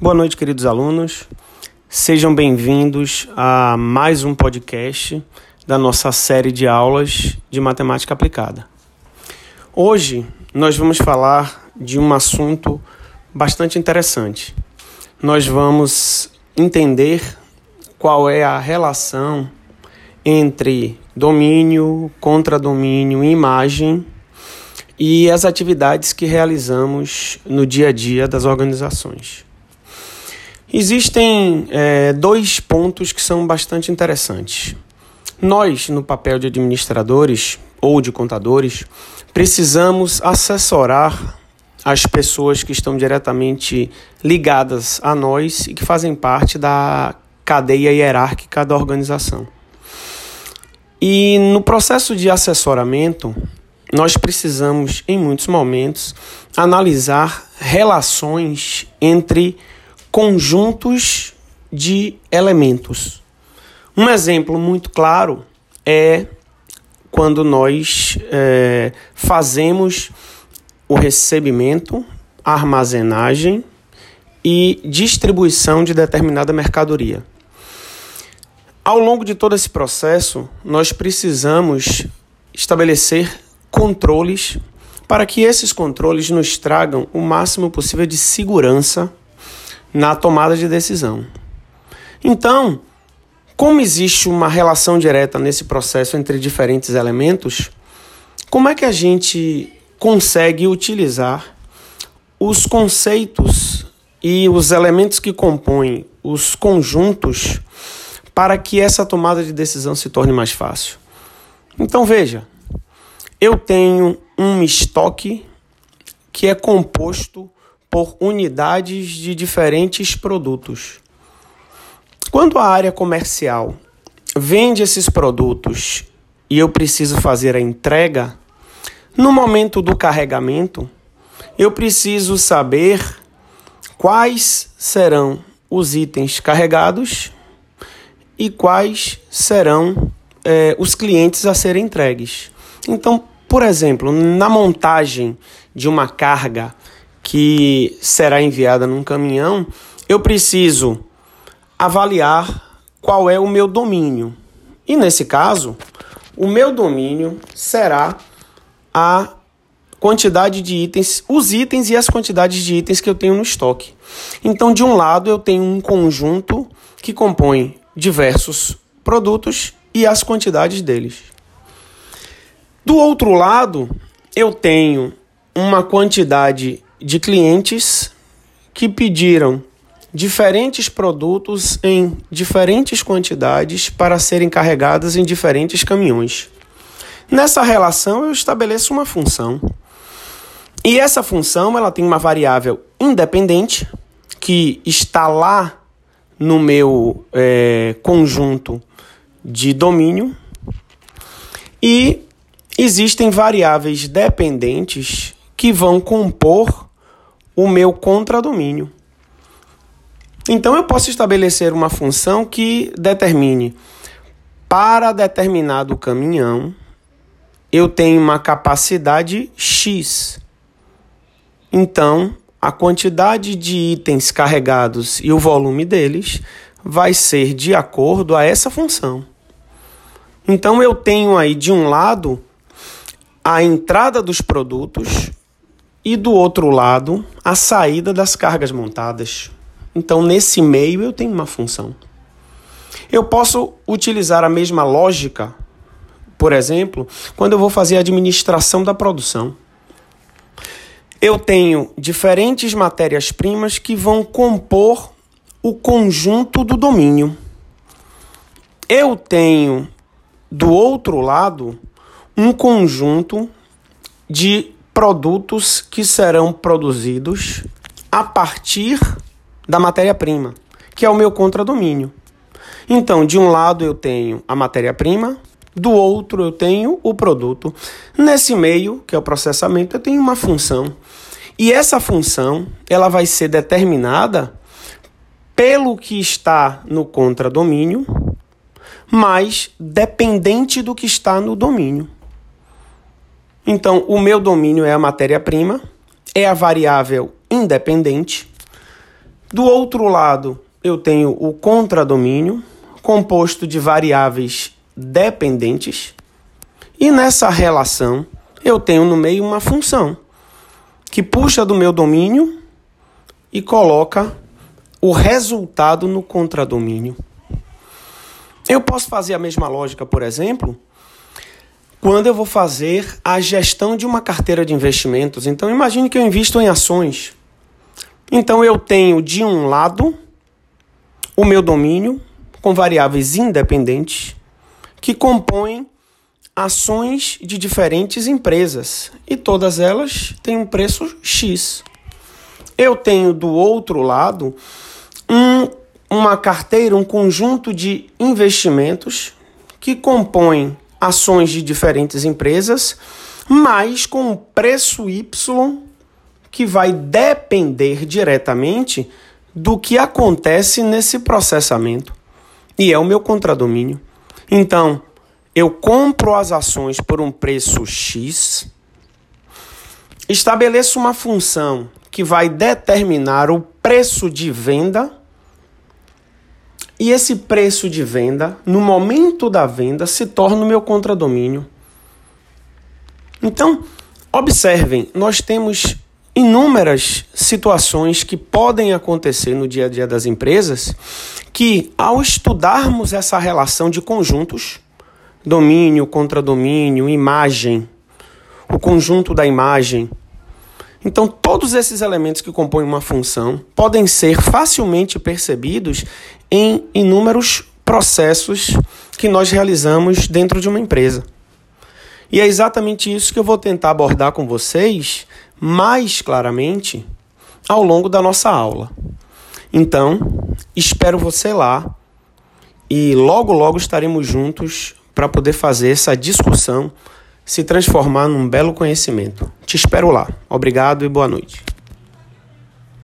Boa noite, queridos alunos. Sejam bem-vindos a mais um podcast da nossa série de aulas de matemática aplicada. Hoje nós vamos falar de um assunto bastante interessante. Nós vamos entender qual é a relação entre domínio, contradomínio e imagem e as atividades que realizamos no dia a dia das organizações. Existem é, dois pontos que são bastante interessantes. Nós, no papel de administradores ou de contadores, precisamos assessorar as pessoas que estão diretamente ligadas a nós e que fazem parte da cadeia hierárquica da organização. E no processo de assessoramento, nós precisamos, em muitos momentos, analisar relações entre conjuntos de elementos. Um exemplo muito claro é quando nós é, fazemos o recebimento, armazenagem e distribuição de determinada mercadoria. Ao longo de todo esse processo, nós precisamos estabelecer controles para que esses controles nos tragam o máximo possível de segurança na tomada de decisão. Então, como existe uma relação direta nesse processo entre diferentes elementos, como é que a gente consegue utilizar os conceitos e os elementos que compõem os conjuntos para que essa tomada de decisão se torne mais fácil? Então veja, eu tenho um estoque que é composto por unidades de diferentes produtos. Quando a área comercial vende esses produtos e eu preciso fazer a entrega, no momento do carregamento, eu preciso saber quais serão os itens carregados e quais serão é, os clientes a serem entregues. Então, por exemplo, na montagem de uma carga que será enviada num caminhão, eu preciso avaliar qual é o meu domínio. E nesse caso, o meu domínio será a quantidade de itens, os itens e as quantidades de itens que eu tenho no estoque. Então, de um lado, eu tenho um conjunto que compõe diversos produtos e as quantidades deles. Do outro lado, eu tenho uma quantidade de clientes que pediram diferentes produtos em diferentes quantidades para serem carregadas em diferentes caminhões. Nessa relação eu estabeleço uma função. E essa função ela tem uma variável independente que está lá no meu é, conjunto de domínio e existem variáveis dependentes que vão compor o meu contradomínio. Então eu posso estabelecer uma função que determine para determinado caminhão eu tenho uma capacidade X. Então, a quantidade de itens carregados e o volume deles vai ser de acordo a essa função. Então eu tenho aí de um lado a entrada dos produtos e do outro lado a saída das cargas montadas. Então, nesse meio, eu tenho uma função. Eu posso utilizar a mesma lógica, por exemplo, quando eu vou fazer a administração da produção. Eu tenho diferentes matérias-primas que vão compor o conjunto do domínio. Eu tenho, do outro lado, um conjunto de produtos que serão produzidos a partir da matéria-prima, que é o meu contradomínio. Então, de um lado eu tenho a matéria-prima, do outro eu tenho o produto. Nesse meio, que é o processamento, eu tenho uma função. E essa função, ela vai ser determinada pelo que está no contradomínio, mas dependente do que está no domínio. Então, o meu domínio é a matéria-prima, é a variável independente. Do outro lado, eu tenho o contradomínio, composto de variáveis dependentes, e nessa relação eu tenho no meio uma função que puxa do meu domínio e coloca o resultado no contradomínio. Eu posso fazer a mesma lógica, por exemplo, quando eu vou fazer a gestão de uma carteira de investimentos. Então, imagine que eu invisto em ações. Então, eu tenho de um lado o meu domínio com variáveis independentes que compõem ações de diferentes empresas e todas elas têm um preço X. Eu tenho do outro lado um, uma carteira, um conjunto de investimentos que compõem ações de diferentes empresas, mas com um preço Y que vai depender diretamente do que acontece nesse processamento. E é o meu contradomínio. Então, eu compro as ações por um preço X, estabeleço uma função que vai determinar o preço de venda. E esse preço de venda, no momento da venda, se torna o meu contradomínio. Então, observem, nós temos inúmeras situações que podem acontecer no dia a dia das empresas que, ao estudarmos essa relação de conjuntos, domínio, contradomínio, imagem, o conjunto da imagem. Então, todos esses elementos que compõem uma função podem ser facilmente percebidos em inúmeros processos que nós realizamos dentro de uma empresa. E é exatamente isso que eu vou tentar abordar com vocês mais claramente ao longo da nossa aula. Então, espero você lá e logo, logo estaremos juntos para poder fazer essa discussão se transformar num belo conhecimento. Te espero lá. Obrigado e boa noite.